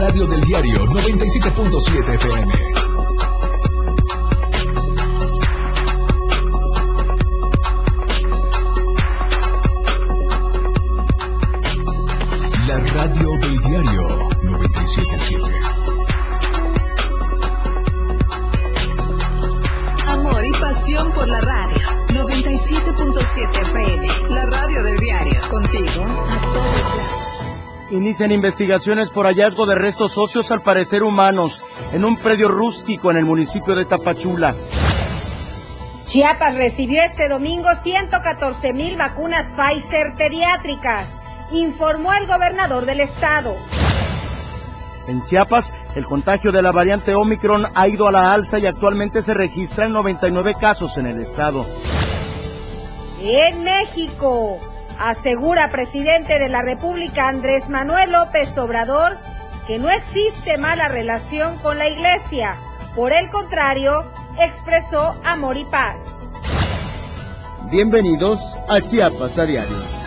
radio del diario 97.7 FM. Inician investigaciones por hallazgo de restos óseos al parecer humanos en un predio rústico en el municipio de Tapachula. Chiapas recibió este domingo 114 mil vacunas Pfizer pediátricas, informó el gobernador del estado. En Chiapas, el contagio de la variante Omicron ha ido a la alza y actualmente se registran 99 casos en el estado. En México, asegura presidente de la República Andrés Manuel López Obrador que no existe mala relación con la iglesia. Por el contrario, expresó amor y paz. Bienvenidos a Chiapas a diario.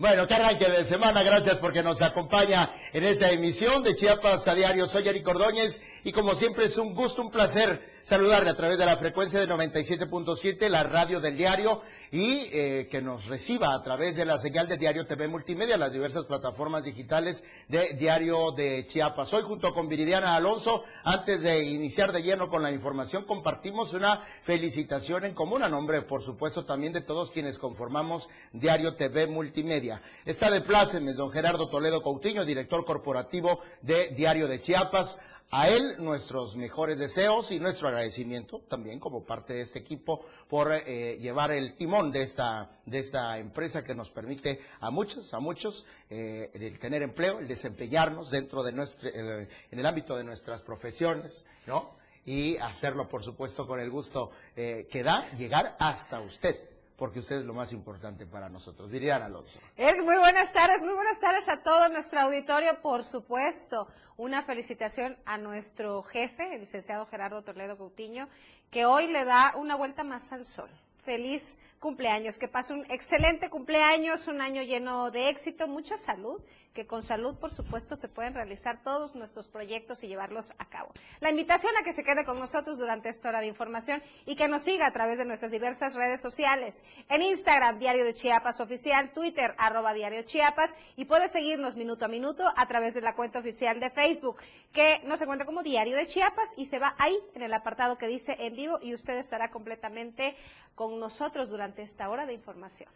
Bueno, qué arranque de semana. Gracias porque nos acompaña en esta emisión de Chiapas a Diario. Soy Eric Ordóñez y como siempre es un gusto, un placer saludarle a través de la frecuencia de 97.7, la radio del diario, y eh, que nos reciba a través de la señal de Diario TV Multimedia, las diversas plataformas digitales de Diario de Chiapas. Hoy junto con Viridiana Alonso, antes de iniciar de lleno con la información, compartimos una felicitación en común a nombre, por supuesto, también de todos quienes conformamos Diario TV Multimedia. Está de plácemes don Gerardo Toledo Coutinho, director corporativo de Diario de Chiapas. A él nuestros mejores deseos y nuestro agradecimiento también como parte de este equipo por eh, llevar el timón de esta, de esta empresa que nos permite a muchos, a muchos, eh, el tener empleo, el desempeñarnos dentro de nuestro, eh, en el ámbito de nuestras profesiones, ¿no? Y hacerlo, por supuesto, con el gusto que da llegar hasta usted porque usted es lo más importante para nosotros. Viridiana Alonso. muy buenas tardes, muy buenas tardes a todo nuestro auditorio, por supuesto. Una felicitación a nuestro jefe, el licenciado Gerardo Toledo Coutinho, que hoy le da una vuelta más al sol. Feliz cumpleaños, que pase un excelente cumpleaños, un año lleno de éxito, mucha salud, que con salud, por supuesto, se pueden realizar todos nuestros proyectos y llevarlos a cabo. La invitación a que se quede con nosotros durante esta hora de información y que nos siga a través de nuestras diversas redes sociales. En Instagram, Diario de Chiapas Oficial, Twitter, arroba Diario Chiapas, y puede seguirnos minuto a minuto a través de la cuenta oficial de Facebook, que nos encuentra como Diario de Chiapas y se va ahí en el apartado que dice en vivo y usted estará completamente con nosotros durante esta hora de información.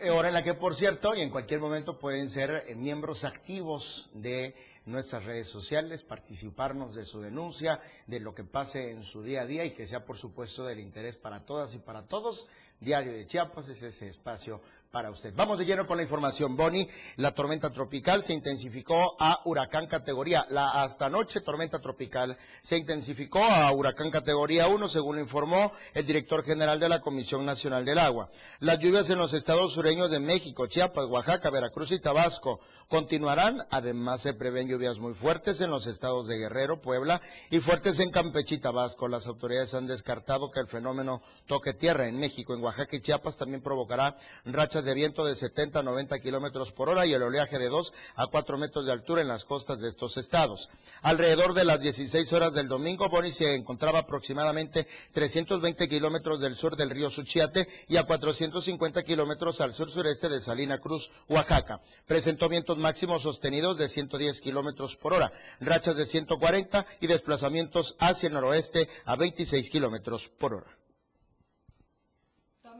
Eh, hora en la que, por cierto, y en cualquier momento pueden ser eh, miembros activos de nuestras redes sociales, participarnos de su denuncia, de lo que pase en su día a día y que sea, por supuesto, del interés para todas y para todos. Diario de Chiapas es ese espacio para usted. Vamos de lleno con la información. Boni, la tormenta tropical se intensificó a huracán categoría. La hasta anoche tormenta tropical se intensificó a huracán categoría 1, según lo informó el director general de la Comisión Nacional del Agua. Las lluvias en los estados sureños de México, Chiapas, Oaxaca, Veracruz y Tabasco continuarán. Además, se prevén lluvias muy fuertes en los estados de Guerrero, Puebla y fuertes en Campeche y Tabasco. Las autoridades han descartado que el fenómeno toque tierra en México, en Oaxaca y Chiapas también provocará rachas de viento de 70 a 90 kilómetros por hora y el oleaje de 2 a 4 metros de altura en las costas de estos estados. Alrededor de las 16 horas del domingo, Boni se encontraba aproximadamente 320 kilómetros del sur del río Suchiate y a 450 kilómetros al sur sureste de Salina Cruz, Oaxaca. Presentó vientos máximos sostenidos de 110 kilómetros por hora, rachas de 140 y desplazamientos hacia el noroeste a 26 kilómetros por hora.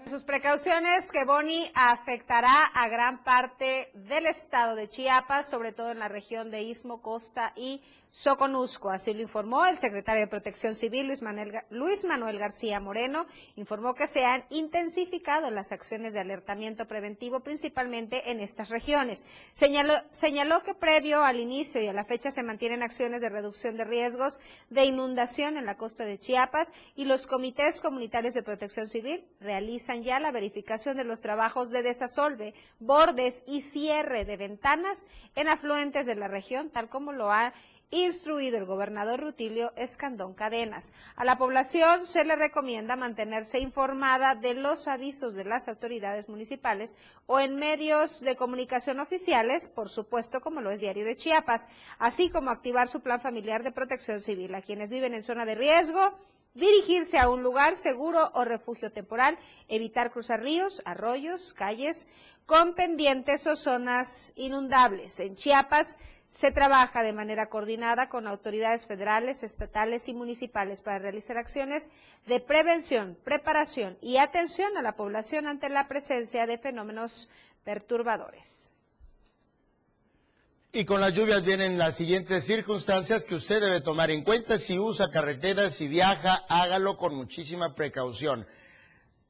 Sus precauciones que Boni afectará a gran parte del estado de Chiapas, sobre todo en la región de Istmo, Costa y Soconusco. Así lo informó el secretario de Protección Civil, Luis Manuel, Luis Manuel García Moreno. Informó que se han intensificado las acciones de alertamiento preventivo, principalmente en estas regiones. Señaló, señaló que previo al inicio y a la fecha se mantienen acciones de reducción de riesgos de inundación en la costa de Chiapas y los comités comunitarios de protección civil realizan ya la verificación de los trabajos de desasolve, bordes y cierre de ventanas en afluentes de la región, tal como lo ha instruido el gobernador Rutilio Escandón Cadenas. A la población se le recomienda mantenerse informada de los avisos de las autoridades municipales o en medios de comunicación oficiales, por supuesto como lo es Diario de Chiapas, así como activar su plan familiar de protección civil a quienes viven en zona de riesgo dirigirse a un lugar seguro o refugio temporal, evitar cruzar ríos, arroyos, calles con pendientes o zonas inundables. En Chiapas se trabaja de manera coordinada con autoridades federales, estatales y municipales para realizar acciones de prevención, preparación y atención a la población ante la presencia de fenómenos perturbadores. Y con las lluvias vienen las siguientes circunstancias que usted debe tomar en cuenta. Si usa carreteras, si viaja, hágalo con muchísima precaución.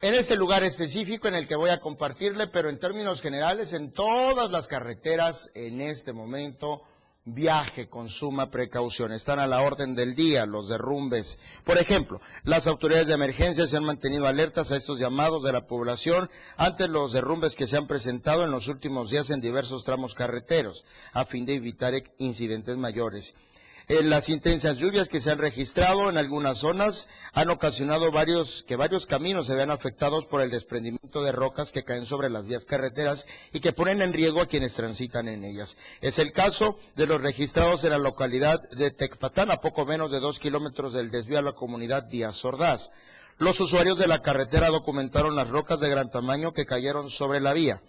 En ese lugar específico en el que voy a compartirle, pero en términos generales, en todas las carreteras en este momento viaje con suma precaución. Están a la orden del día los derrumbes. Por ejemplo, las autoridades de emergencia se han mantenido alertas a estos llamados de la población ante los derrumbes que se han presentado en los últimos días en diversos tramos carreteros, a fin de evitar incidentes mayores. Eh, las intensas lluvias que se han registrado en algunas zonas han ocasionado varios, que varios caminos se vean afectados por el desprendimiento de rocas que caen sobre las vías carreteras y que ponen en riesgo a quienes transitan en ellas. Es el caso de los registrados en la localidad de Tecpatán, a poco menos de dos kilómetros del desvío a la comunidad Díaz Ordaz. Los usuarios de la carretera documentaron las rocas de gran tamaño que cayeron sobre la vía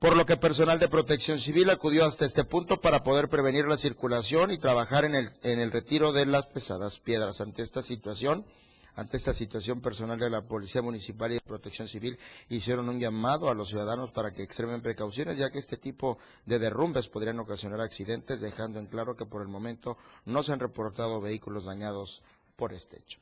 por lo que personal de protección civil acudió hasta este punto para poder prevenir la circulación y trabajar en el, en el retiro de las pesadas piedras. Ante esta situación, ante esta situación personal de la Policía Municipal y de Protección Civil hicieron un llamado a los ciudadanos para que extremen precauciones, ya que este tipo de derrumbes podrían ocasionar accidentes, dejando en claro que por el momento no se han reportado vehículos dañados por este hecho.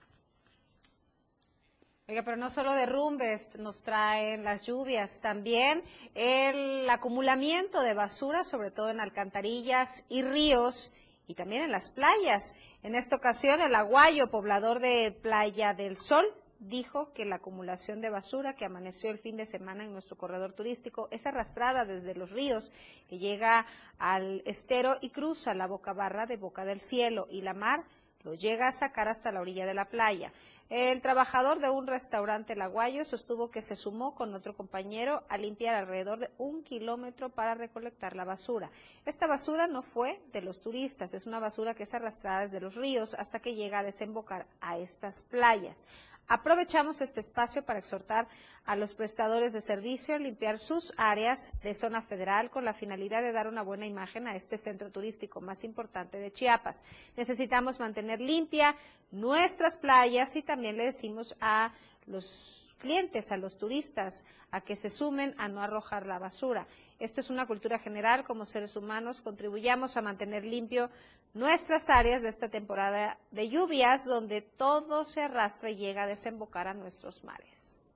Oiga, pero no solo derrumbes nos traen las lluvias, también el acumulamiento de basura, sobre todo en alcantarillas y ríos y también en las playas. En esta ocasión, el aguayo, poblador de Playa del Sol, dijo que la acumulación de basura que amaneció el fin de semana en nuestro corredor turístico es arrastrada desde los ríos, que llega al estero y cruza la boca barra de Boca del Cielo y la mar lo llega a sacar hasta la orilla de la playa. El trabajador de un restaurante laguayo sostuvo que se sumó con otro compañero a limpiar alrededor de un kilómetro para recolectar la basura. Esta basura no fue de los turistas, es una basura que es arrastrada desde los ríos hasta que llega a desembocar a estas playas. Aprovechamos este espacio para exhortar a los prestadores de servicio a limpiar sus áreas de zona federal con la finalidad de dar una buena imagen a este centro turístico más importante de Chiapas. Necesitamos mantener limpia nuestras playas y también le decimos a los clientes, a los turistas, a que se sumen a no arrojar la basura. Esto es una cultura general como seres humanos, contribuyamos a mantener limpio nuestras áreas de esta temporada de lluvias, donde todo se arrastra y llega a desembocar a nuestros mares.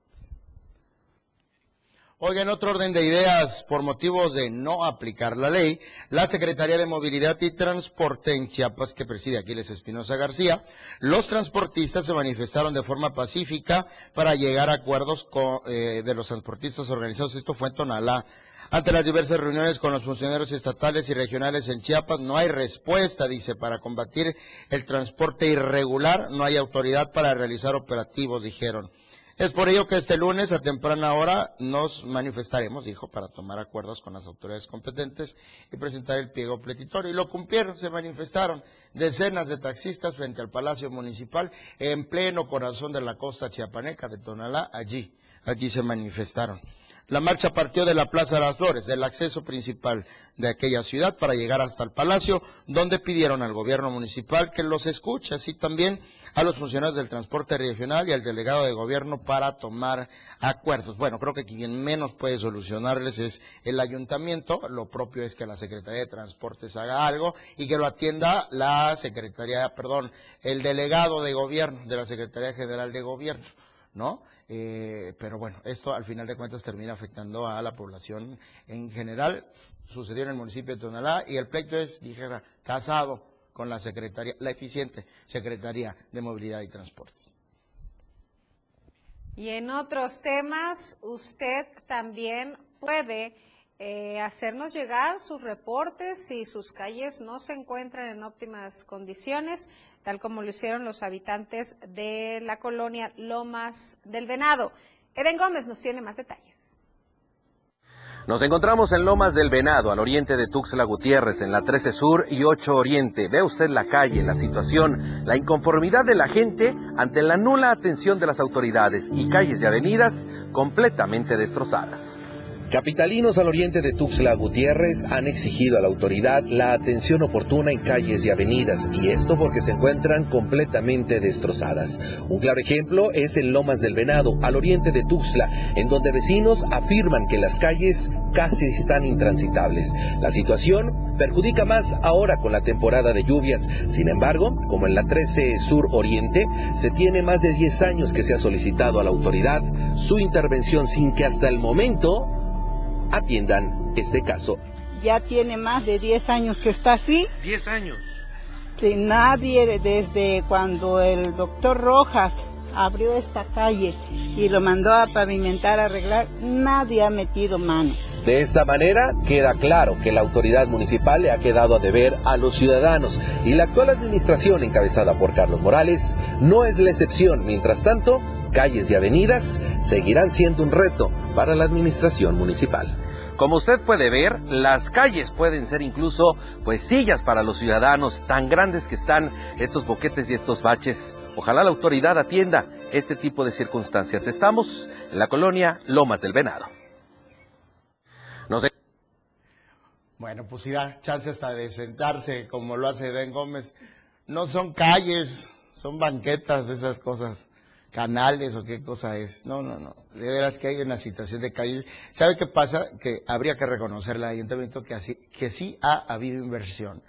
Oiga, en otro orden de ideas, por motivos de no aplicar la ley, la Secretaría de Movilidad y Transporte en Chiapas, que preside Aquiles Espinosa García, los transportistas se manifestaron de forma pacífica para llegar a acuerdos eh, de los transportistas organizados. Esto fue en Tonalá. Ante las diversas reuniones con los funcionarios estatales y regionales en Chiapas, no hay respuesta, dice, para combatir el transporte irregular, no hay autoridad para realizar operativos, dijeron. Es por ello que este lunes a temprana hora nos manifestaremos, dijo, para tomar acuerdos con las autoridades competentes y presentar el pliego pletitorio. Y lo cumplieron, se manifestaron decenas de taxistas frente al Palacio Municipal en pleno corazón de la costa chiapaneca de Tonalá, allí, allí se manifestaron. La marcha partió de la Plaza de las Flores, del acceso principal de aquella ciudad, para llegar hasta el Palacio, donde pidieron al gobierno municipal que los escuche, así también a los funcionarios del transporte regional y al delegado de gobierno para tomar acuerdos. Bueno, creo que quien menos puede solucionarles es el ayuntamiento, lo propio es que la Secretaría de Transportes haga algo y que lo atienda la Secretaría, perdón, el delegado de gobierno de la Secretaría General de Gobierno. ¿No? Eh, pero bueno, esto al final de cuentas termina afectando a la población en general. Sucedió en el municipio de Tonalá y el pleito es, dijera, casado con la Secretaría, la eficiente Secretaría de Movilidad y Transportes. Y en otros temas, usted también puede eh, hacernos llegar sus reportes si sus calles no se encuentran en óptimas condiciones, tal como lo hicieron los habitantes de la colonia Lomas del Venado. Eden Gómez nos tiene más detalles. Nos encontramos en Lomas del Venado, al oriente de Tuxtla Gutiérrez, en la 13 Sur y 8 Oriente. Ve usted la calle, la situación, la inconformidad de la gente ante la nula atención de las autoridades y calles y avenidas completamente destrozadas. Capitalinos al oriente de Tuxtla Gutiérrez han exigido a la autoridad la atención oportuna en calles y avenidas, y esto porque se encuentran completamente destrozadas. Un claro ejemplo es en Lomas del Venado, al oriente de Tuxtla, en donde vecinos afirman que las calles casi están intransitables. La situación perjudica más ahora con la temporada de lluvias. Sin embargo, como en la 13 Sur Oriente, se tiene más de 10 años que se ha solicitado a la autoridad su intervención sin que hasta el momento atiendan este caso. Ya tiene más de 10 años que está así. 10 años. Sí, nadie desde cuando el doctor Rojas abrió esta calle y lo mandó a pavimentar, a arreglar, nadie ha metido mano. De esta manera queda claro que la autoridad municipal le ha quedado a deber a los ciudadanos y la actual administración encabezada por Carlos Morales no es la excepción. Mientras tanto, calles y avenidas seguirán siendo un reto para la administración municipal. Como usted puede ver, las calles pueden ser incluso pues sillas para los ciudadanos, tan grandes que están estos boquetes y estos baches. Ojalá la autoridad atienda este tipo de circunstancias. Estamos en la colonia Lomas del Venado. No sé. Bueno, pues da chance hasta de sentarse como lo hace Den Gómez. No son calles, son banquetas, esas cosas canales o qué cosa es. No, no, no. De veras que hay una situación de calle. ¿Sabe qué pasa? Que habría que reconocerle al ayuntamiento que, así, que sí ha habido inversión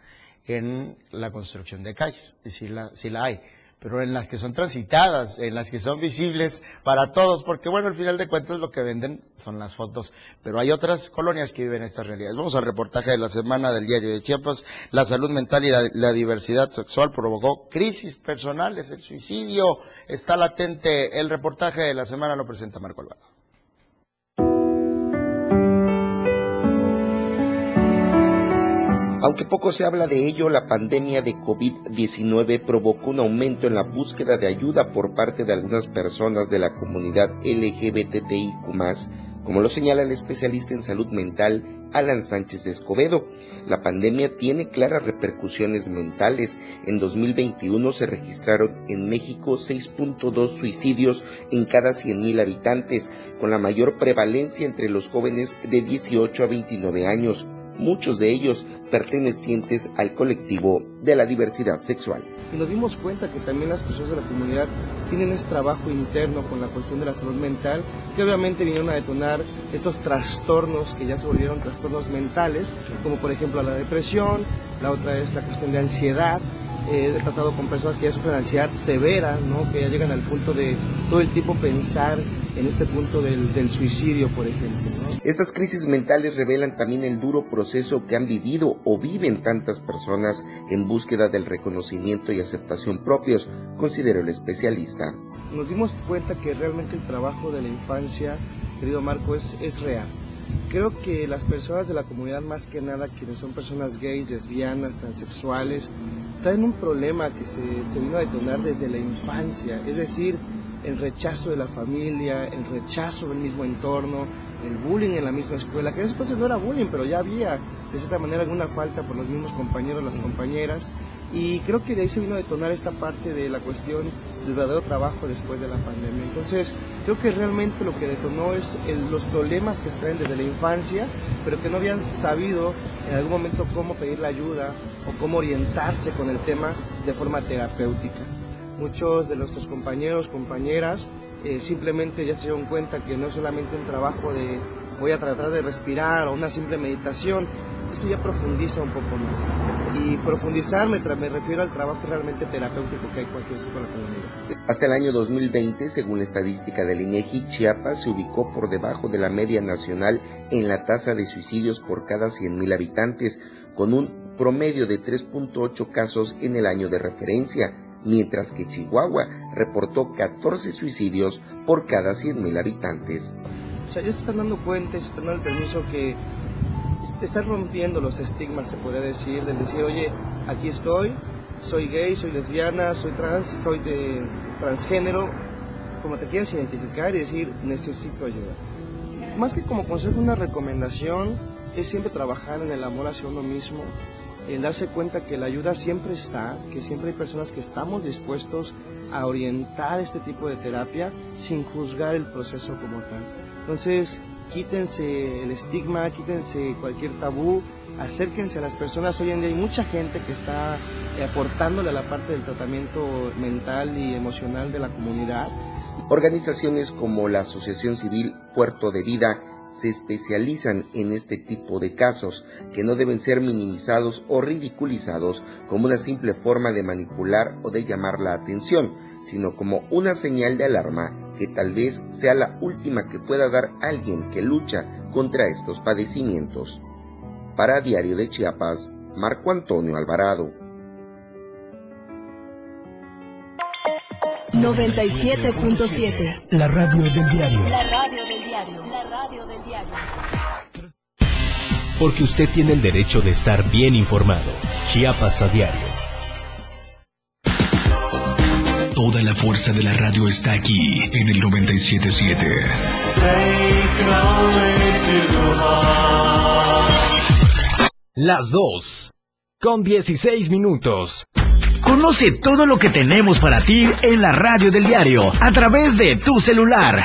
en la construcción de calles. Y sí la, sí la hay pero en las que son transitadas, en las que son visibles para todos, porque bueno, al final de cuentas lo que venden son las fotos, pero hay otras colonias que viven estas realidades. Vamos al reportaje de la semana del diario de Chiapas, la salud mental y la, diversidad sexual provocó crisis personales, el suicidio está latente. El reportaje de la semana lo presenta Marco Alvaro. Aunque poco se habla de ello, la pandemia de COVID-19 provocó un aumento en la búsqueda de ayuda por parte de algunas personas de la comunidad LGBTIQ+, como lo señala el especialista en salud mental Alan Sánchez Escobedo. La pandemia tiene claras repercusiones mentales. En 2021 se registraron en México 6.2 suicidios en cada 100.000 habitantes, con la mayor prevalencia entre los jóvenes de 18 a 29 años muchos de ellos pertenecientes al colectivo de la diversidad sexual. Y nos dimos cuenta que también las personas de la comunidad tienen ese trabajo interno con la cuestión de la salud mental, que obviamente vinieron a detonar estos trastornos que ya se volvieron trastornos mentales, como por ejemplo la depresión, la otra es la cuestión de ansiedad, he tratado con personas que ya sufren ansiedad severa, ¿no? que ya llegan al punto de todo el tiempo pensar en este punto del, del suicidio, por ejemplo. Estas crisis mentales revelan también el duro proceso que han vivido o viven tantas personas en búsqueda del reconocimiento y aceptación propios, considera el especialista. Nos dimos cuenta que realmente el trabajo de la infancia, querido Marco, es, es real. Creo que las personas de la comunidad, más que nada quienes son personas gays, lesbianas, transexuales, traen un problema que se, se vino a detonar desde la infancia, es decir, el rechazo de la familia, el rechazo del mismo entorno, el bullying en la misma escuela, que en ese entonces no era bullying, pero ya había de cierta manera alguna falta por los mismos compañeros, las compañeras, y creo que de ahí se vino a detonar esta parte de la cuestión del verdadero trabajo después de la pandemia. Entonces, creo que realmente lo que detonó es los problemas que se traen desde la infancia, pero que no habían sabido en algún momento cómo pedir la ayuda o cómo orientarse con el tema de forma terapéutica. Muchos de nuestros compañeros, compañeras, eh, simplemente ya se dieron cuenta que no es solamente un trabajo de voy a tratar de respirar o una simple meditación, esto ya profundiza un poco más. Y profundizar me, me refiero al trabajo realmente terapéutico que hay cualquier con la comunidad. Hasta el año 2020, según la estadística del INEGI, Chiapas se ubicó por debajo de la media nacional en la tasa de suicidios por cada 100.000 habitantes, con un promedio de 3.8 casos en el año de referencia mientras que Chihuahua reportó 14 suicidios por cada 100.000 habitantes. sea, ya se están dando cuenta, se están dando el permiso que te están rompiendo los estigmas, se podría decir, de decir, oye, aquí estoy, soy gay, soy lesbiana, soy trans, soy de transgénero, como te quieras identificar y decir, necesito ayuda. Más que como consejo, una recomendación es siempre trabajar en el amor hacia uno mismo, en darse cuenta que la ayuda siempre está, que siempre hay personas que estamos dispuestos a orientar este tipo de terapia sin juzgar el proceso como tal. Entonces, quítense el estigma, quítense cualquier tabú, acérquense a las personas. Hoy en día hay mucha gente que está aportándole a la parte del tratamiento mental y emocional de la comunidad. Organizaciones como la Asociación Civil Puerto de Vida se especializan en este tipo de casos que no deben ser minimizados o ridiculizados como una simple forma de manipular o de llamar la atención, sino como una señal de alarma que tal vez sea la última que pueda dar alguien que lucha contra estos padecimientos. Para Diario de Chiapas, Marco Antonio Alvarado. 97.7 La radio del diario. La radio del diario. La radio del diario. Porque usted tiene el derecho de estar bien informado. Chiapas a diario. Toda la fuerza de la radio está aquí en el 977. Las dos. Con 16 minutos. Conoce todo lo que tenemos para ti en la radio del diario a través de tu celular.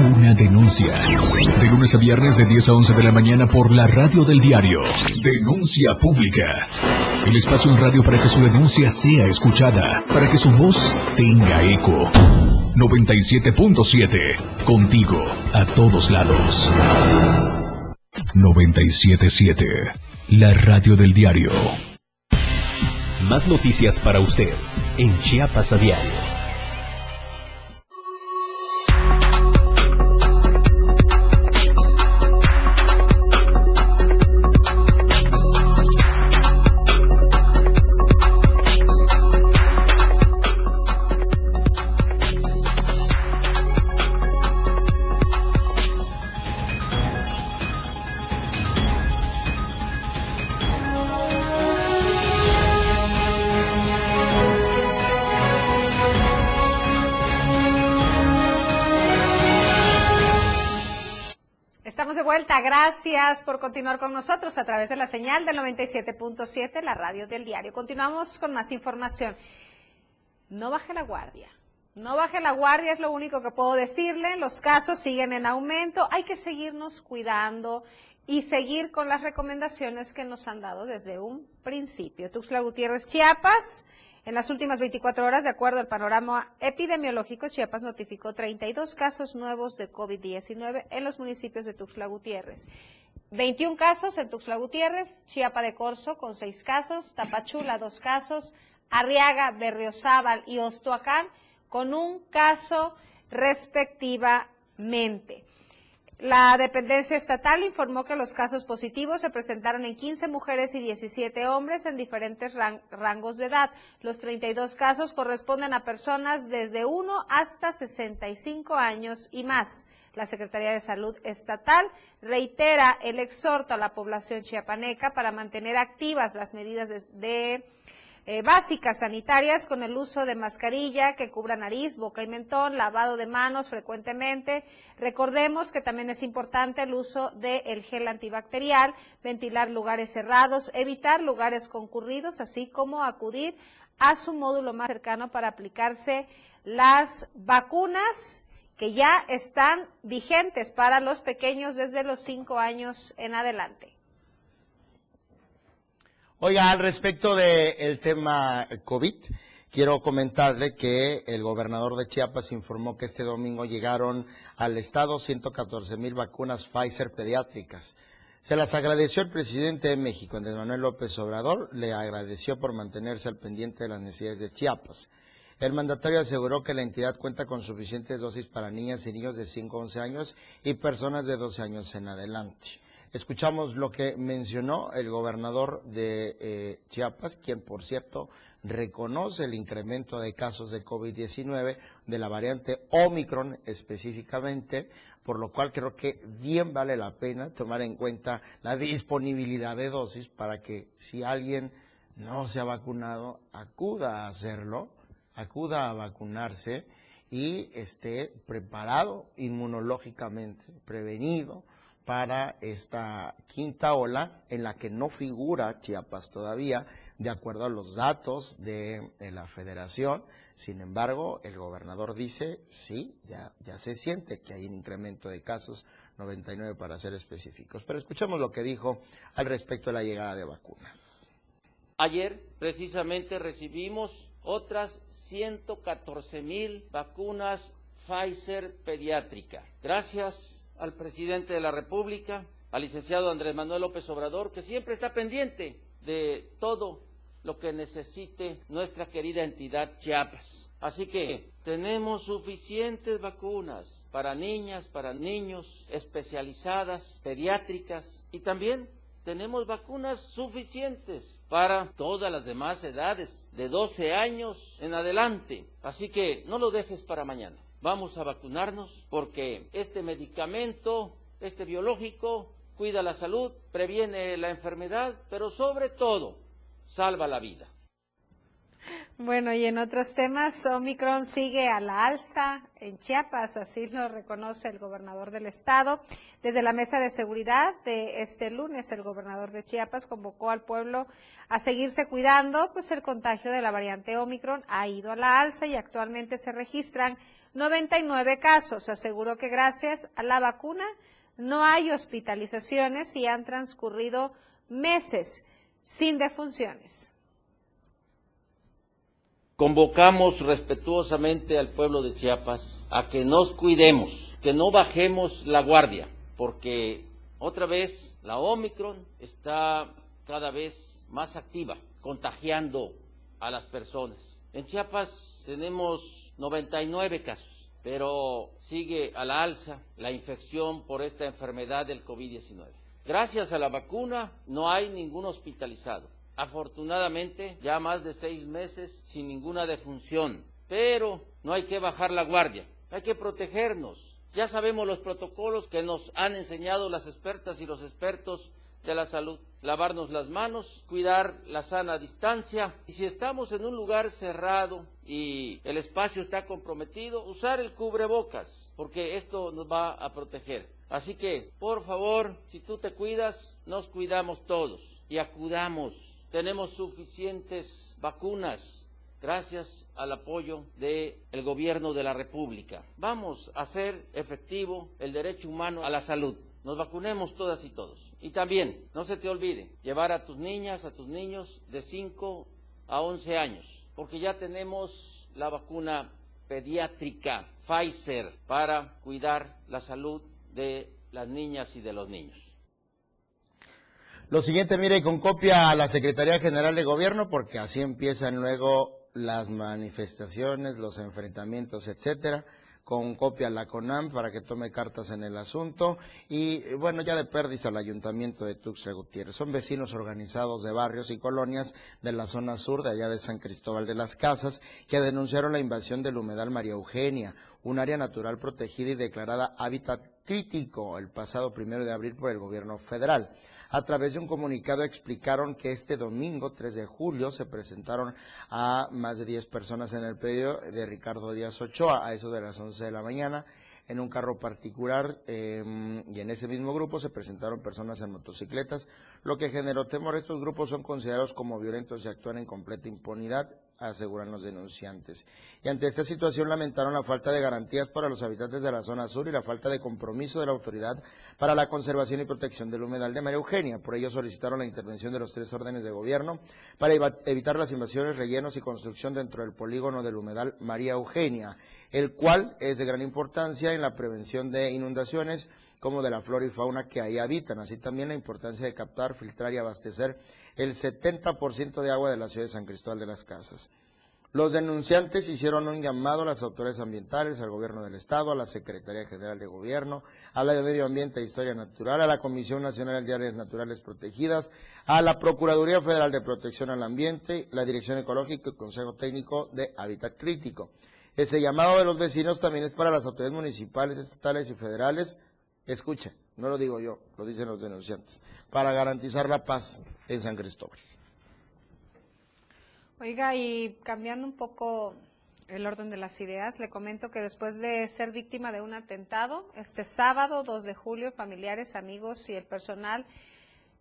denuncia. De lunes a viernes de 10 a 11 de la mañana por la radio del diario. Denuncia pública. El espacio en radio para que su denuncia sea escuchada. Para que su voz tenga eco. 97.7. Contigo a todos lados. 97.7. La radio del diario. Más noticias para usted en Chiapas a diario. Gracias por continuar con nosotros a través de la señal del 97.7, la radio del diario. Continuamos con más información. No baje la guardia. No baje la guardia es lo único que puedo decirle. Los casos siguen en aumento. Hay que seguirnos cuidando y seguir con las recomendaciones que nos han dado desde un principio. Tuxtla Gutiérrez, Chiapas. En las últimas 24 horas, de acuerdo al panorama epidemiológico, Chiapas notificó 32 casos nuevos de COVID-19 en los municipios de Tuxtla Gutiérrez. 21 casos en Tuxtla Gutiérrez, Chiapa de Corzo con 6 casos, Tapachula 2 casos, Arriaga, Berriozábal y Ostoacán con un caso respectivamente. La dependencia estatal informó que los casos positivos se presentaron en 15 mujeres y 17 hombres en diferentes ran- rangos de edad. Los 32 casos corresponden a personas desde 1 hasta 65 años y más. La Secretaría de Salud Estatal reitera el exhorto a la población chiapaneca para mantener activas las medidas de, de eh, básicas sanitarias con el uso de mascarilla que cubra nariz, boca y mentón, lavado de manos frecuentemente. Recordemos que también es importante el uso del gel antibacterial, ventilar lugares cerrados, evitar lugares concurridos, así como acudir a su módulo más cercano para aplicarse las vacunas que ya están vigentes para los pequeños desde los cinco años en adelante. Oiga, al respecto del tema COVID, quiero comentarle que el gobernador de Chiapas informó que este domingo llegaron al estado 114 mil vacunas Pfizer pediátricas. Se las agradeció el presidente de México, Andrés Manuel López Obrador, le agradeció por mantenerse al pendiente de las necesidades de Chiapas. El mandatario aseguró que la entidad cuenta con suficientes dosis para niñas y niños de 5 a 11 años y personas de 12 años en adelante. Escuchamos lo que mencionó el gobernador de eh, Chiapas, quien por cierto reconoce el incremento de casos de COVID-19 de la variante Omicron específicamente, por lo cual creo que bien vale la pena tomar en cuenta la disponibilidad de dosis para que si alguien no se ha vacunado, acuda a hacerlo acuda a vacunarse y esté preparado inmunológicamente, prevenido para esta quinta ola en la que no figura Chiapas todavía, de acuerdo a los datos de, la federación. Sin embargo, el gobernador dice, sí, ya, ya se siente que hay un incremento de casos, 99 para ser específicos. Pero escuchemos lo que dijo al respecto de la llegada de vacunas. Ayer precisamente recibimos otras 114 mil vacunas Pfizer pediátrica. Gracias al presidente de la República, al licenciado Andrés Manuel López Obrador, que siempre está pendiente de todo lo que necesite nuestra querida entidad Chiapas. Así que tenemos suficientes vacunas para niñas, para niños, especializadas, pediátricas y también tenemos vacunas suficientes para todas las demás edades, de 12 años en adelante. Así que no lo dejes para mañana. Vamos a vacunarnos porque este medicamento, este biológico, cuida la salud, previene la enfermedad, pero sobre todo salva la vida. Bueno, y en otros temas, Omicron sigue a la alza en Chiapas, así lo reconoce el gobernador del estado. Desde la mesa de seguridad de este lunes, el gobernador de Chiapas convocó al pueblo a seguirse cuidando, pues el contagio de la variante Omicron ha ido a la alza y actualmente se registran 99 casos. Aseguró que gracias a la vacuna no hay hospitalizaciones y han transcurrido meses sin defunciones. Convocamos respetuosamente al pueblo de Chiapas a que nos cuidemos, que no bajemos la guardia, porque otra vez la Omicron está cada vez más activa, contagiando a las personas. En Chiapas tenemos 99 casos, pero sigue a la alza la infección por esta enfermedad del COVID-19. Gracias a la vacuna no hay ningún hospitalizado afortunadamente ya más de seis meses sin ninguna defunción. Pero no hay que bajar la guardia, hay que protegernos. Ya sabemos los protocolos que nos han enseñado las expertas y los expertos de la salud. Lavarnos las manos, cuidar la sana distancia y si estamos en un lugar cerrado y el espacio está comprometido, usar el cubrebocas, porque esto nos va a proteger. Así que, por favor, si tú te cuidas, nos cuidamos todos y acudamos tenemos suficientes vacunas gracias al apoyo del gobierno de la República. Vamos a hacer efectivo el derecho humano a la salud. Nos vacunemos todas y todos. Y también, no se te olvide, llevar a tus niñas, a tus niños de 5 a 11 años, porque ya tenemos la vacuna pediátrica Pfizer para cuidar la salud de las niñas y de los niños. Lo siguiente, mire, con copia a la Secretaría General de Gobierno, porque así empiezan luego las manifestaciones, los enfrentamientos, etcétera con copia a la CONAM para que tome cartas en el asunto y bueno, ya de pérdida al Ayuntamiento de Tuxtla Gutiérrez. Son vecinos organizados de barrios y colonias de la zona sur de allá de San Cristóbal de las Casas que denunciaron la invasión del humedal María Eugenia, un área natural protegida y declarada hábitat crítico el pasado primero de abril por el gobierno federal. A través de un comunicado explicaron que este domingo 3 de julio se presentaron a más de 10 personas en el predio de Ricardo Díaz Ochoa a eso de las 11 de la mañana en un carro particular em, y en ese mismo grupo se presentaron personas en motocicletas, lo que generó temor. Estos grupos son considerados como violentos y actúan en completa impunidad aseguran los denunciantes. Y ante esta situación lamentaron la falta de garantías para los habitantes de la zona sur y la falta de compromiso de la autoridad para la conservación y protección del humedal de María Eugenia. Por ello solicitaron la intervención de los tres órdenes de gobierno para evitar las invasiones, rellenos y construcción dentro del polígono del humedal María Eugenia, el cual es de gran importancia en la prevención de inundaciones como de la flora y fauna que ahí habitan, así también la importancia de captar, filtrar y abastecer el 70% de agua de la ciudad de San Cristóbal de las Casas. Los denunciantes hicieron un llamado a las autoridades ambientales, al gobierno del Estado, a la Secretaría General de Gobierno, a la de Medio Ambiente e Historia Natural, a la Comisión Nacional de Áreas Naturales Protegidas, a la Procuraduría Federal de Protección al Ambiente, la Dirección Ecológica y Consejo Técnico de Hábitat Crítico. Ese llamado de los vecinos también es para las autoridades municipales, estatales y federales. Escuchen, no lo digo yo, lo dicen los denunciantes, para garantizar la paz en San Cristóbal. Oiga, y cambiando un poco el orden de las ideas, le comento que después de ser víctima de un atentado, este sábado 2 de julio, familiares, amigos y el personal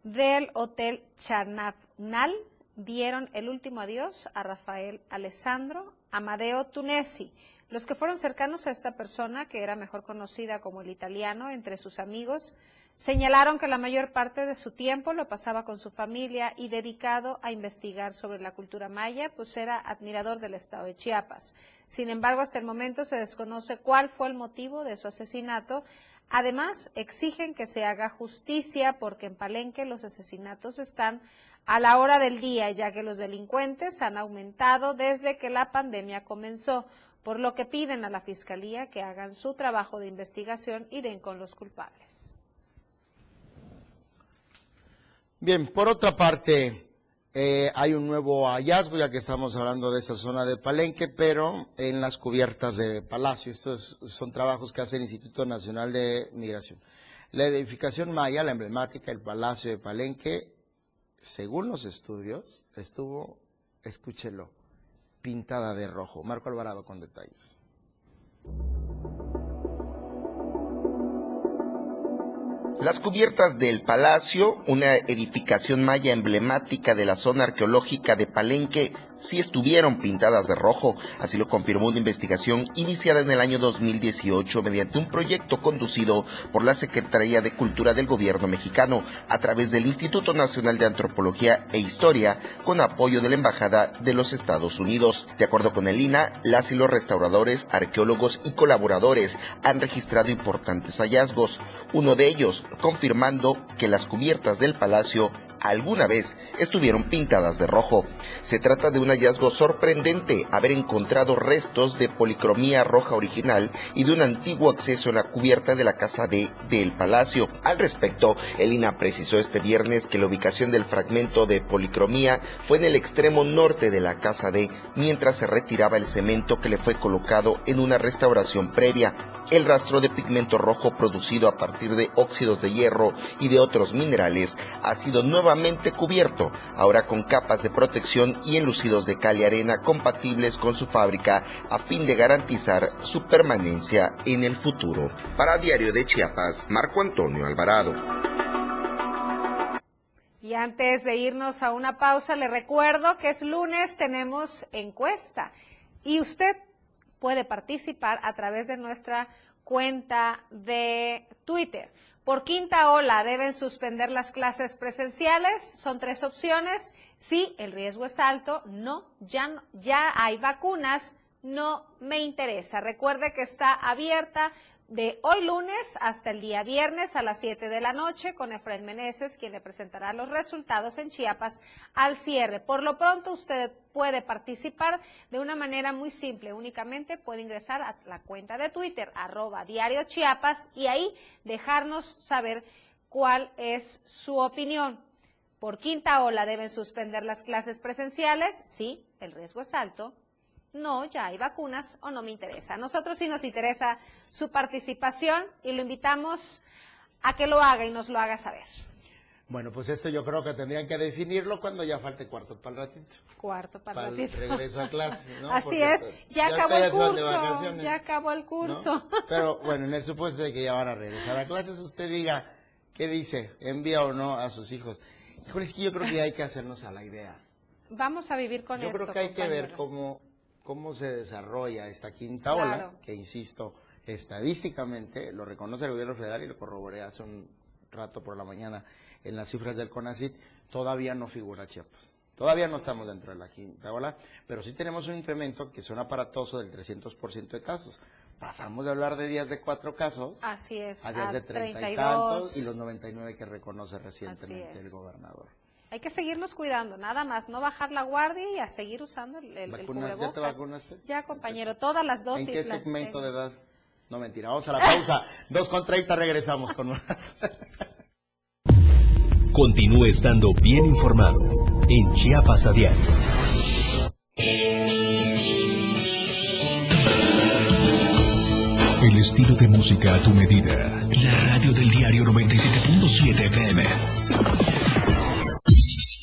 del Hotel Chanafnal dieron el último adiós a Rafael Alessandro Amadeo Tunesi. Los que fueron cercanos a esta persona, que era mejor conocida como el italiano entre sus amigos, Señalaron que la mayor parte de su tiempo lo pasaba con su familia y dedicado a investigar sobre la cultura maya, pues era admirador del estado de Chiapas. Sin embargo, hasta el momento se desconoce cuál fue el motivo de su asesinato. Además, exigen que se haga justicia porque en Palenque los asesinatos están a la hora del día, ya que los delincuentes han aumentado desde que la pandemia comenzó, por lo que piden a la Fiscalía que hagan su trabajo de investigación y den con los culpables. Bien, por otra parte, eh, hay un nuevo hallazgo, ya que estamos hablando de esa zona de Palenque, pero en las cubiertas de Palacio. Estos son trabajos que hace el Instituto Nacional de Migración. La edificación maya, la emblemática, el Palacio de Palenque, según los estudios, estuvo, escúchelo, pintada de rojo. Marco Alvarado con detalles. Las cubiertas del Palacio, una edificación maya emblemática de la zona arqueológica de Palenque, sí estuvieron pintadas de rojo, así lo confirmó una investigación iniciada en el año 2018 mediante un proyecto conducido por la Secretaría de Cultura del Gobierno mexicano a través del Instituto Nacional de Antropología e Historia con apoyo de la Embajada de los Estados Unidos. De acuerdo con el INA, las y los restauradores, arqueólogos y colaboradores han registrado importantes hallazgos, uno de ellos confirmando que las cubiertas del palacio alguna vez estuvieron pintadas de rojo. Se trata de un hallazgo sorprendente haber encontrado restos de policromía roja original y de un antiguo acceso en la cubierta de la casa D del palacio. Al respecto, Elina precisó este viernes que la ubicación del fragmento de policromía fue en el extremo norte de la casa D, mientras se retiraba el cemento que le fue colocado en una restauración previa. El rastro de pigmento rojo producido a partir de óxidos de hierro y de otros minerales ha sido nuevamente cubierto, ahora con capas de protección y enlucidos de cal y arena compatibles con su fábrica a fin de garantizar su permanencia en el futuro. Para Diario de Chiapas, Marco Antonio Alvarado. Y antes de irnos a una pausa, le recuerdo que es lunes, tenemos encuesta y usted puede participar a través de nuestra cuenta de Twitter. Por quinta ola, ¿deben suspender las clases presenciales? Son tres opciones. Sí, el riesgo es alto. No, ya, ya hay vacunas. No me interesa. Recuerde que está abierta de hoy lunes hasta el día viernes a las 7 de la noche con Efraín Meneses, quien le presentará los resultados en Chiapas al cierre. Por lo pronto, usted puede participar de una manera muy simple. Únicamente puede ingresar a la cuenta de Twitter, arroba diario Chiapas, y ahí dejarnos saber cuál es su opinión. Por quinta ola deben suspender las clases presenciales. Sí, el riesgo es alto no, ya hay vacunas o no me interesa. A nosotros sí nos interesa su participación y lo invitamos a que lo haga y nos lo haga saber. Bueno, pues esto yo creo que tendrían que definirlo cuando ya falte cuarto para el ratito. Cuarto para, el ratito. regreso a clase, ¿no? Así Porque, es, ya, ya acabó el curso, ya acabó el ¿no? curso. Pero bueno, en el supuesto de que ya van a regresar a clases, usted diga, ¿qué dice? ¿Envía o no a sus hijos? Híjole, es que yo creo que hay que hacernos a la idea. Vamos a vivir con Yo esto. creo que hay que ver cómo, cómo se desarrolla esta quinta Claro. ola, que insisto, estadísticamente lo reconoce el gobierno federal y lo corroboré hace un rato por la mañana en las cifras del CONACIT, todavía no figura Chiapas. Todavía no estamos dentro de la quinta ola, pero sí tenemos un incremento que son aparatoso del 300% de casos. Pasamos de hablar de días de cuatro casos Así es, a días a de treinta y 32. tantos y los 99 que reconoce recientemente el gobernador. Hay que seguirnos cuidando, nada más, no bajar la guardia y a seguir usando el, el, el Vacuna- ¿Ya te cubrebocas. vacunaste? Ya, compañero, todas las dosis ¿En qué segmento de edad? No, mentira. Vamos a la pausa. Dos con 30 regresamos con más. Continúe estando bien informado en Chiapas a diario. El estilo de música a tu medida. La radio del diario 97.7 FM.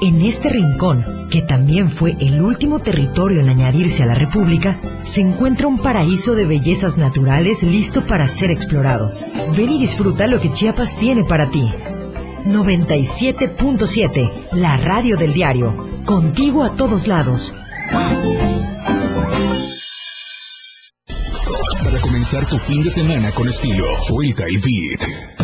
en este rincón, que también fue el último territorio en añadirse a la República, se encuentra un paraíso de bellezas naturales listo para ser explorado. Ven y disfruta lo que Chiapas tiene para ti. 97.7, la radio del diario. Contigo a todos lados. Para comenzar tu fin de semana con estilo, suelta el beat.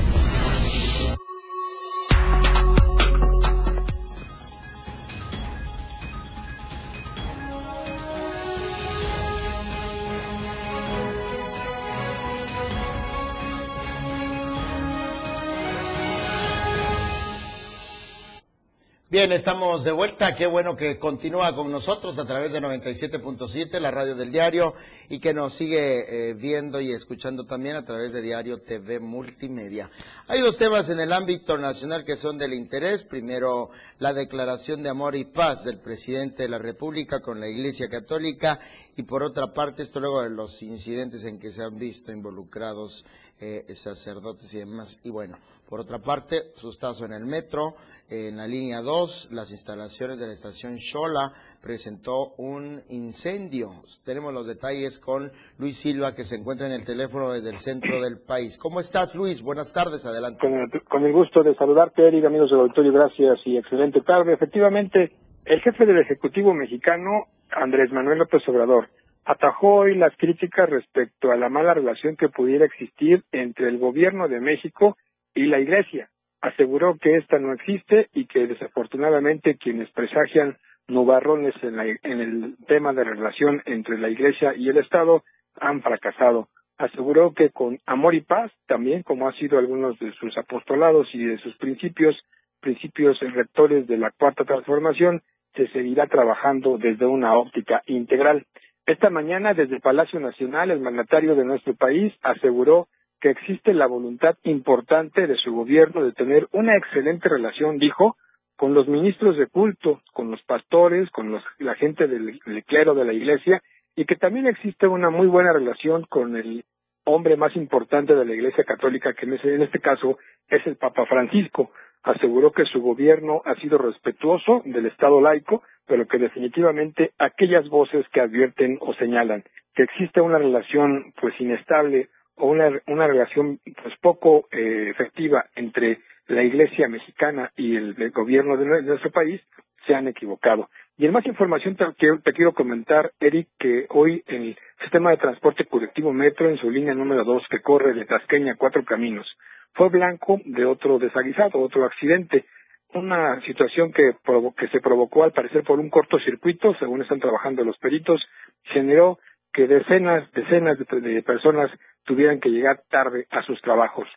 Bien, estamos de vuelta. Qué bueno que continúa con nosotros a través de 97.7, la radio del diario, y que nos sigue eh, viendo y escuchando también a través de Diario TV Multimedia. Hay dos temas en el ámbito nacional que son del interés. Primero, la declaración de amor y paz del presidente de la República con la Iglesia Católica, y por otra parte, esto luego de los incidentes en que se han visto involucrados eh, sacerdotes y demás. Y bueno, por otra parte, sustazo en el metro, en la línea 2, las instalaciones de la estación Xola presentó un incendio. Tenemos los detalles con Luis Silva, que se encuentra en el teléfono desde el centro del país. ¿Cómo estás, Luis? Buenas tardes, adelante. Con el, gusto de saludarte, Eric, amigos del auditorio, gracias y excelente tarde. Efectivamente, el jefe del Ejecutivo mexicano, Andrés Manuel López Obrador, atajó hoy las críticas respecto a la mala relación que pudiera existir entre el gobierno de México y la Iglesia. Aseguró que esta no existe y que desafortunadamente quienes presagian nubarrones en, la- en el tema de relación entre la Iglesia y el Estado han fracasado. Aseguró que con amor y paz, también como ha sido algunos de sus apostolados y de sus principios, principios rectores de la cuarta transformación, se seguirá trabajando desde una óptica integral. Esta mañana, desde el Palacio Nacional, el mandatario de nuestro país aseguró que existe la voluntad importante de su gobierno de tener una excelente relación, dijo, con los ministros de culto, con los pastores, con los, la gente del, del clero de la iglesia, y que también existe una muy buena relación con el hombre más importante de la Iglesia Católica, que en este caso es el Papa Francisco. Aseguró que su gobierno ha sido respetuoso del Estado laico, pero que definitivamente aquellas voces que advierten o señalan que existe una relación pues inestable o una, una relación pues poco eh, efectiva entre la Iglesia mexicana y el, gobierno de, nuestro país, se han equivocado. Y en más información te, te, quiero comentar, Eric, que hoy el sistema de transporte colectivo Metro en su línea número 2 que corre de Tasqueña a Cuatro Caminos fue blanco de otro desaguisado, otro accidente. Una situación que, que se provocó al parecer por un cortocircuito, según están trabajando los peritos, generó que decenas, decenas de, personas tuvieran que llegar tarde a sus trabajos.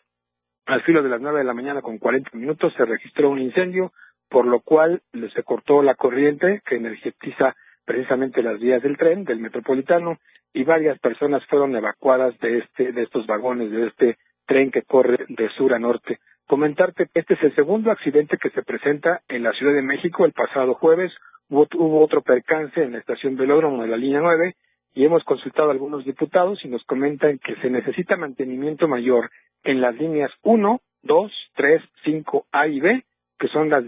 Al filo de las nueve de la mañana con cuarenta minutos se registró un incendio, por lo cual se cortó la corriente que energetiza precisamente las vías del tren, del metropolitano, y varias personas fueron evacuadas de este, de estos vagones, de este tren que corre de sur a norte. Comentarte que este es el segundo accidente que se presenta en la Ciudad de México el pasado jueves. Hubo, otro percance en la estación Velódromo de la línea 9 y hemos consultado a algunos diputados y nos comentan que se necesita mantenimiento mayor en las líneas 1, 2, 3, 5, A y B, que son las...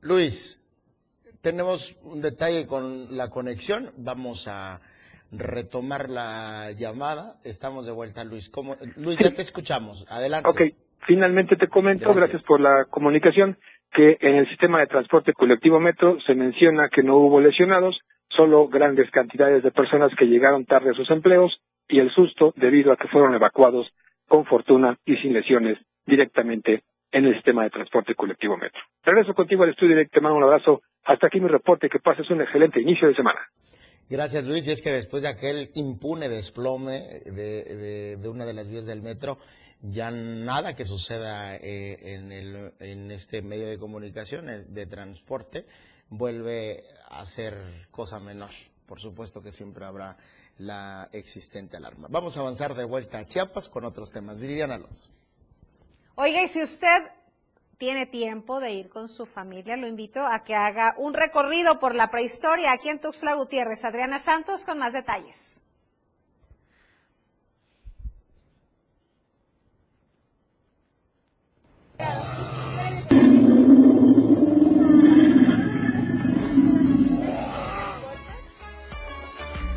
Luis, tenemos un detalle con la conexión. Vamos a retomar la llamada. Estamos de vuelta, Luis. ¿Cómo? Luis, ya te escuchamos. Adelante. Ok, finalmente te comento, gracias. por la comunicación, que en el sistema de transporte colectivo Metro se menciona que no hubo lesionados, solo grandes cantidades de personas que llegaron tarde a sus empleos y el susto debido a que fueron evacuados con fortuna y sin lesiones directamente en el sistema de transporte colectivo Metro. Regreso contigo al estudio y te mando un abrazo. Hasta aquí mi reporte. Que pases un excelente inicio de semana. Gracias Luis, y es que después de aquel impune desplome de, de, una de las vías del metro, ya nada que suceda eh, en, el, en este medio de comunicaciones, de transporte, vuelve a ser cosa menor. Por supuesto que siempre habrá la existente alarma. Vamos a avanzar de vuelta a Chiapas con otros temas. Viridiana Alonso. Oiga, y si usted tiene tiempo de ir con su familia, lo invito a que haga un recorrido por la prehistoria aquí en Tuxtla Gutiérrez. Adriana Santos con más detalles.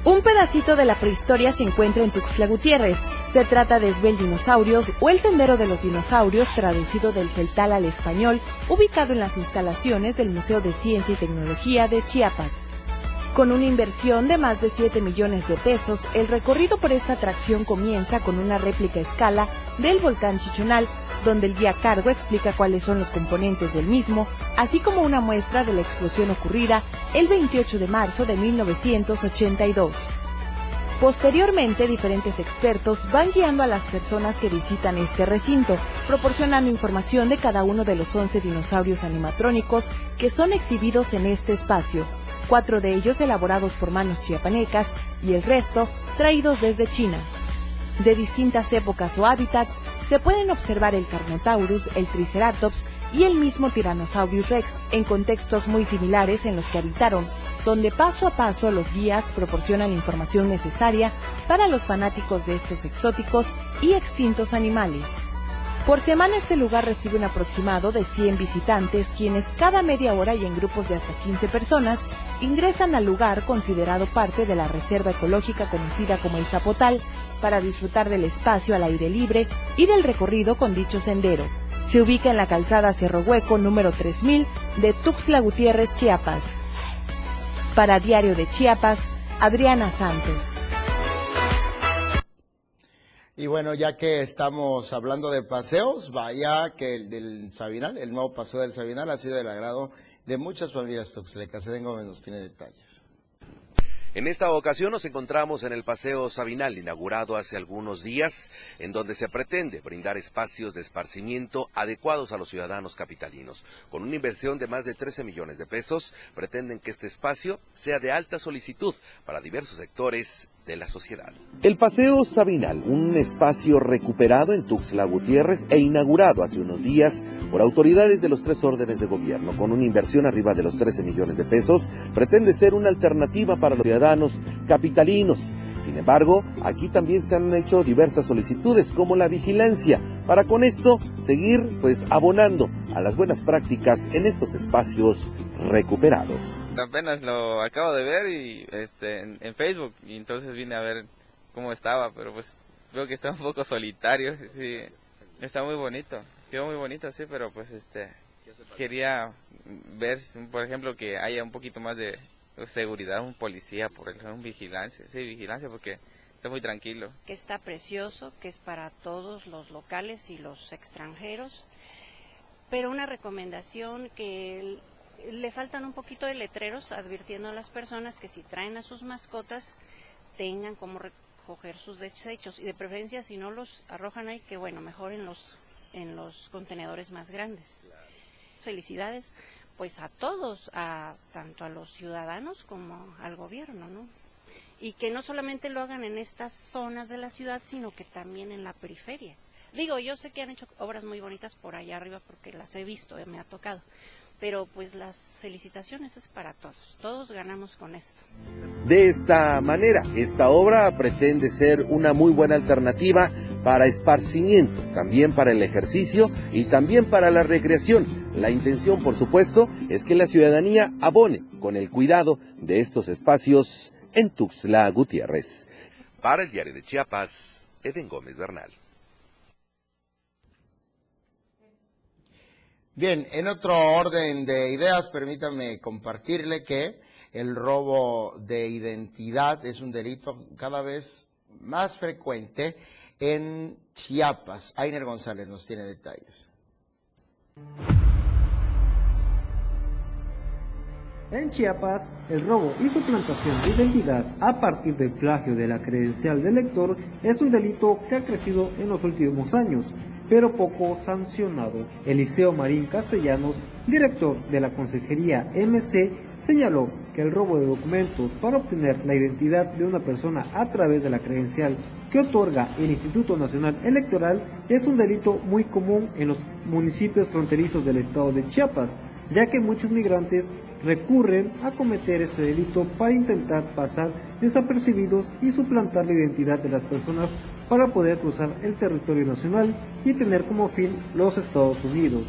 Un pedacito de la prehistoria se encuentra en Tuxtla Gutiérrez. Se trata de Esbel Dinosaurios o el Sendero de los Dinosaurios, traducido del celtal al español, ubicado en las instalaciones del Museo de Ciencia y Tecnología de Chiapas. Con una inversión de más de 7 millones de pesos, el recorrido por esta atracción comienza con una réplica a escala del volcán Chichonal, donde el guía cargo explica cuáles son los componentes del mismo, así como una muestra de la explosión ocurrida el 28 de marzo de 1982. Posteriormente, diferentes expertos van guiando a las personas que visitan este recinto, proporcionando información de cada uno de los 11 dinosaurios animatrónicos que son exhibidos en este espacio, cuatro de ellos elaborados por manos chiapanecas y el resto traídos desde China. De distintas épocas o hábitats, se pueden observar el Carnotaurus, el Triceratops y el mismo Tyrannosaurus rex en contextos muy similares en los que habitaron, donde paso a paso los guías proporcionan información necesaria para los fanáticos de estos exóticos y extintos animales. Por semana este lugar recibe un aproximado de 100 visitantes quienes cada media hora y en grupos de hasta 15 personas ingresan al lugar considerado parte de la reserva ecológica conocida como el Zapotal para disfrutar del espacio al aire libre y del recorrido con dicho sendero. Se ubica en la calzada Cerro Hueco número 3000 de Tuxtla Gutiérrez, Chiapas. Para Diario de Chiapas, Adriana Santos. Y bueno, ya que estamos hablando de paseos, vaya que el del Sabinal, el nuevo paseo del Sabinal ha sido del agrado de muchas familias tuxlecas. Eden Gómez nos tiene detalles. En esta ocasión nos encontramos en el Paseo Sabinal, inaugurado hace algunos días, en donde se pretende brindar espacios de esparcimiento adecuados a los ciudadanos capitalinos. Con una inversión de más de 13 millones de pesos, pretenden que este espacio sea de alta solicitud para diversos sectores la sociedad. El Paseo Sabinal, un espacio recuperado en Tuxtla Gutiérrez e inaugurado hace unos días por autoridades de los tres órdenes de gobierno, con una inversión arriba de los 13 millones de pesos, pretende ser una alternativa para los ciudadanos capitalinos. Sin embargo, aquí también se han hecho diversas solicitudes como la vigilancia, para con esto seguir pues abonando a las buenas prácticas en estos espacios recuperados. Apenas lo acabo de ver y este en, Facebook y entonces vine a ver cómo estaba, pero pues veo que está un poco solitario, sí, está muy bonito, quedó muy bonito, sí, pero pues este quería ver, por ejemplo, que haya un poquito más de seguridad, un policía, por ejemplo, un vigilancia, sí, vigilancia porque está muy tranquilo. Que está precioso, que es para todos los locales y los extranjeros, pero una recomendación que le faltan un poquito de letreros advirtiendo a las personas que si traen a sus mascotas tengan como recoger sus desechos. Y de preferencia si no los arrojan ahí que bueno mejor en los en los contenedores más grandes. Felicidades pues a todos a tanto a los ciudadanos como al gobierno no y que no solamente lo hagan en estas zonas de la ciudad sino que también en la periferia digo yo sé que han hecho obras muy bonitas por allá arriba porque las he visto me ha tocado pero pues las felicitaciones es para todos, todos ganamos con esto. De esta manera, esta obra pretende ser una muy buena alternativa para esparcimiento, también para el ejercicio y también para la recreación. La intención, por supuesto, es que la ciudadanía abone con el cuidado de estos espacios en Tuxtla Gutiérrez. Para el diario de Chiapas, Eden Gómez Bernal. Bien, en otro orden de ideas, permítame compartirle que el robo de identidad es un delito cada vez más frecuente en Chiapas. Ainer González nos tiene detalles. En Chiapas, el robo y suplantación de identidad a partir del plagio de la credencial del lector es un delito que ha crecido en los últimos años pero poco sancionado. Eliseo Marín Castellanos, director de la Consejería MC, señaló que el robo de documentos para obtener la identidad de una persona a través de la credencial que otorga el Instituto Nacional Electoral es un delito muy común en los municipios fronterizos del estado de Chiapas, ya que muchos migrantes recurren a cometer este delito para intentar pasar desapercibidos y suplantar la identidad de las personas para poder cruzar el territorio nacional y tener como fin los Estados Unidos.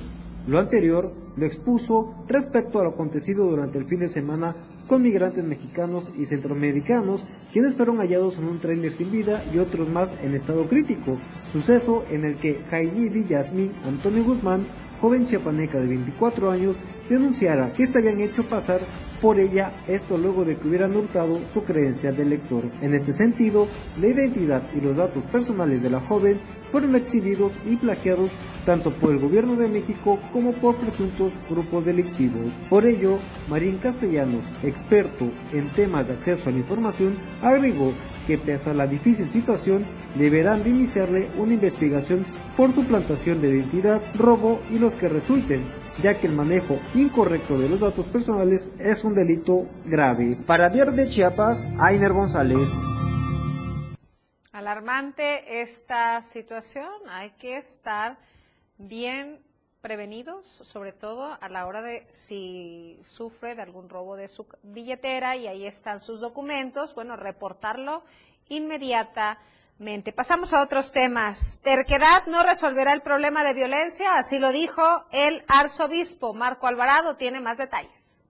Lo anterior lo expuso respecto a lo acontecido durante el fin de semana con migrantes mexicanos y centroamericanos, quienes fueron hallados en un trailer sin vida y otros más en estado crítico, suceso en el que Jainidi Yasmín Antonio Guzmán, joven chiapaneca de 24 años, denunciara que se habían hecho pasar por ella, esto luego de que hubieran hurtado su creencia de lector. En este sentido, la identidad y los datos personales de la joven fueron exhibidos y plagiados tanto por el gobierno de México como por presuntos grupos delictivos. Por ello, Marín Castellanos, experto en temas de acceso a la información, agregó que pese a la difícil situación, deberán de iniciarle una investigación por suplantación de identidad, robo y los que resulten, ya que el manejo incorrecto de los datos personales es un delito grave. Para Diario de Chiapas, Ainer González. Alarmante esta situación, hay que estar bien prevenidos, sobre todo a la hora de si sufre de algún robo de su billetera y ahí están sus documentos, bueno, reportarlo Pasamos a otros temas. Terquedad no resolverá el problema de violencia, así lo dijo el arzobispo Marco Alvarado. Tiene más detalles.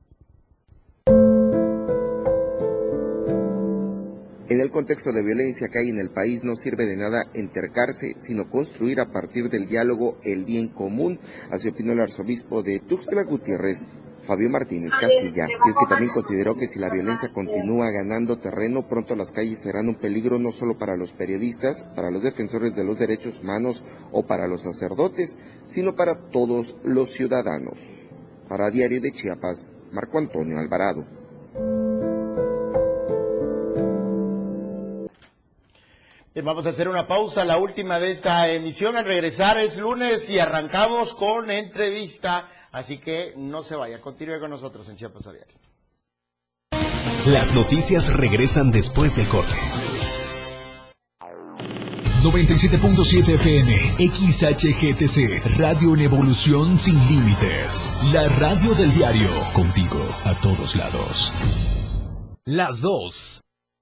En el contexto de violencia que hay en el país no sirve de nada entercarse, sino construir a partir del diálogo el bien común, así opinó el arzobispo de Tuxtla Gutiérrez, Fabio Martínez Castilla, y es que también consideró que si la violencia continúa ganando terreno, pronto las calles serán un peligro no solo para los periodistas, para los defensores de los derechos humanos o para los sacerdotes, sino para todos los ciudadanos. Para Diario de Chiapas, Marco Antonio Alvarado. Bien, vamos a hacer una pausa, la última de esta emisión. Al regresar es lunes y arrancamos con entrevista, así que no se vaya, continúe con nosotros en Chiapas a Diario. Las noticias regresan después del corte. 97.7 FM, XHGTC, Radio en Evolución Sin Límites. La radio del diario, contigo a todos lados. Las dos.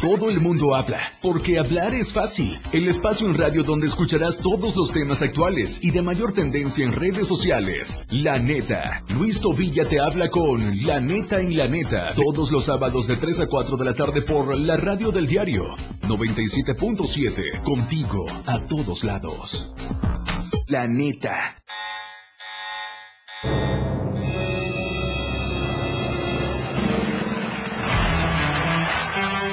Todo el mundo habla, porque hablar es fácil. El espacio en radio donde escucharás todos los temas actuales y de mayor tendencia en redes sociales. La neta. Luis Tobilla te habla con La neta en la neta. Todos los sábados de 3 a 4 de la tarde por la radio del diario 97.7. Contigo a todos lados. La neta.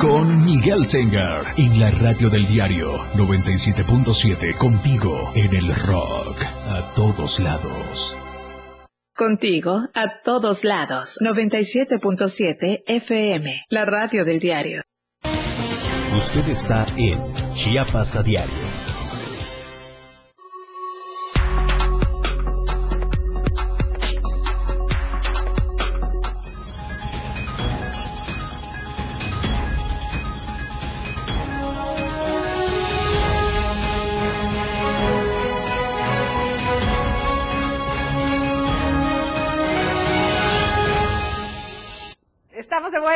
con Miguel Sengar en la radio del diario 97.7 contigo en el rock a todos lados. Contigo a todos lados. 97.7 FM, la radio del diario. Usted está en Chiapas a diario.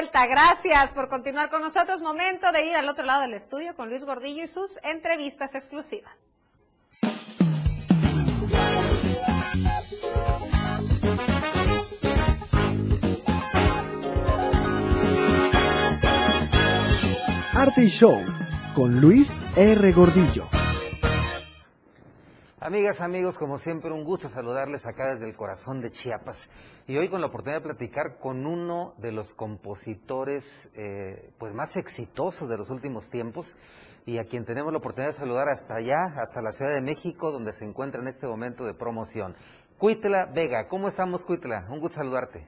Gracias por continuar con nosotros. Momento de ir al otro lado del estudio con Luis Gordillo y sus entrevistas exclusivas. Arte y Show con Luis R. Gordillo. Amigas, amigos, como siempre, un gusto saludarles acá desde el corazón de Chiapas. Y hoy con la oportunidad de platicar con uno de los compositores eh, pues más exitosos de los últimos tiempos y a quien tenemos la oportunidad de saludar hasta allá, hasta la Ciudad de México, donde se encuentra en este momento de promoción. Cuitla Vega, ¿cómo estamos, Cuitla? Un gusto saludarte.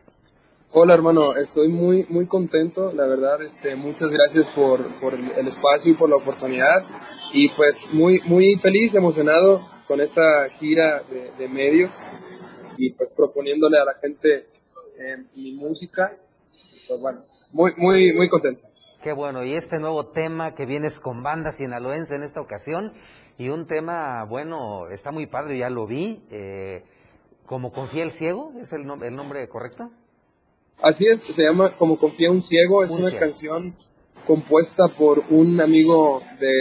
Hola hermano, estoy muy muy contento, la verdad, este, muchas gracias por, por el espacio y por la oportunidad y pues muy muy feliz, emocionado con esta gira de, de medios y pues proponiéndole a la gente eh, mi música, pues bueno, muy muy muy contento. Qué bueno, y este nuevo tema que vienes con banda sinaloense en esta ocasión y un tema, bueno, está muy padre, ya lo vi, eh, como confía el ciego, ¿es el, nom- el nombre correcto? Así es, se llama Como confía un ciego, es Un una canción compuesta por un amigo de,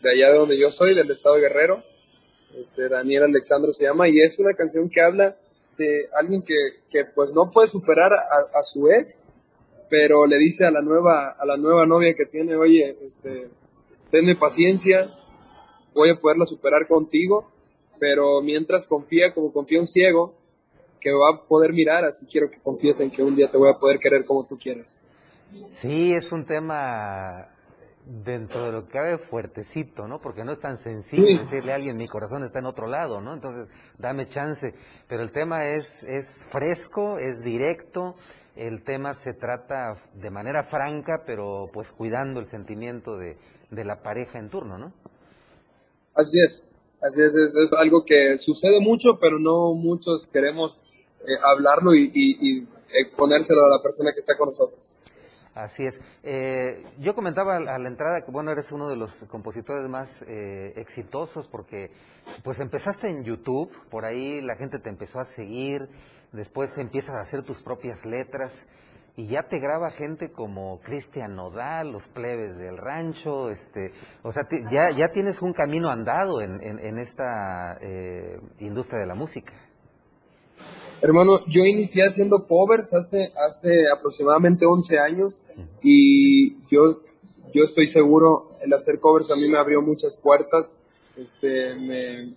de allá de donde yo soy, del estado de Guerrero, este, Daniel Alexandro se llama, y es una canción que habla de alguien que, que pues no puede superar a, su ex, pero le dice a la nueva, a la nueva novia que tiene, oye, este, tenme paciencia, voy a poderla superar contigo, pero mientras confía como confía un ciego, que va a poder mirar, así quiero que confiesen que un día te voy a poder querer como tú quieres. Sí, es un tema dentro de lo que cabe fuertecito, ¿no? Porque no es tan sencillo decirle a alguien, mi corazón está en otro lado, ¿no? Entonces, dame chance. Pero el tema es, es fresco, es directo, el tema se trata de manera franca, pero pues cuidando el sentimiento de, de la pareja en turno, ¿no? Así es, así es, es, algo que sucede mucho, pero no muchos queremos eh, hablarlo y, y exponérselo a la persona que está con nosotros. Así es. Eh, yo comentaba a la entrada que, bueno, eres uno de los compositores más eh, exitosos porque, pues, empezaste en YouTube, por ahí la gente te empezó a seguir, después empiezas a hacer tus propias letras y ya te graba gente como Cristian Nodal, los plebes del rancho, este, o sea, ya, ya tienes un camino andado en, en, esta eh, industria de la música. Hermano, yo inicié haciendo covers hace, hace aproximadamente 11 años y yo, yo estoy seguro, el hacer covers a mí me abrió muchas puertas, este, me,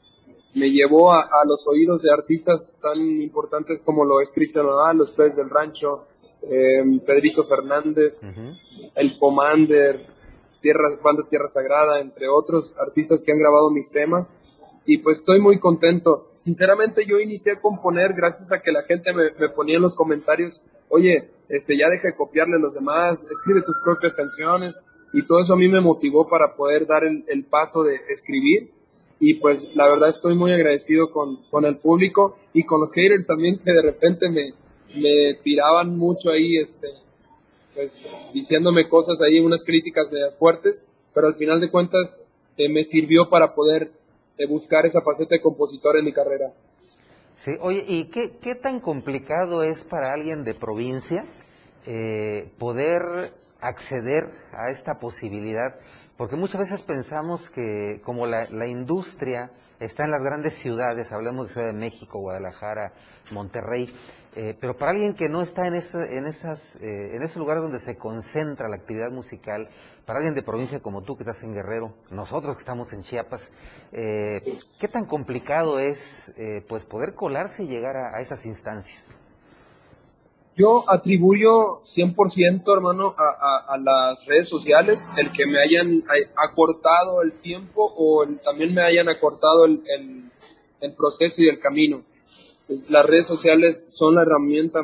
me llevó a, los oídos de artistas tan importantes como lo es Cristian Nodal, los Pez del Rancho, em, Pedrito Fernández, el Commander, Tierra, Banda Tierra Sagrada, entre otros artistas que han grabado mis temas y pues estoy muy contento. Sinceramente yo inicié a componer gracias a que la gente me, ponía en los comentarios, oye, este, ya deja de copiarle a los demás, escribe tus propias canciones y todo eso a mí me motivó para poder dar el, paso de escribir y pues la verdad estoy muy agradecido con, con, el público y con los haters también que de repente me, me tiraban mucho ahí, este, pues diciéndome cosas ahí, unas críticas medias fuertes, pero al final de cuentas eh, me sirvió para poder de buscar esa faceta de compositor en mi carrera. Sí, oye, ¿y qué, qué tan complicado es para alguien de provincia eh, poder acceder a esta posibilidad? Porque muchas veces pensamos que como la, la industria está en las grandes ciudades, hablemos de Ciudad de México, Guadalajara, Monterrey, eh, pero para alguien que no está en, en, esas, eh, en esos lugares donde se concentra la actividad musical, para alguien de provincia como tú que estás en Guerrero, nosotros que estamos en Chiapas, eh, ¿qué tan complicado es pues poder colarse y llegar a, esas instancias? Yo atribuyo 100%, hermano, a, las redes sociales, el que me hayan acortado el tiempo o también me hayan acortado el, el proceso y el camino pues, las redes sociales son la herramienta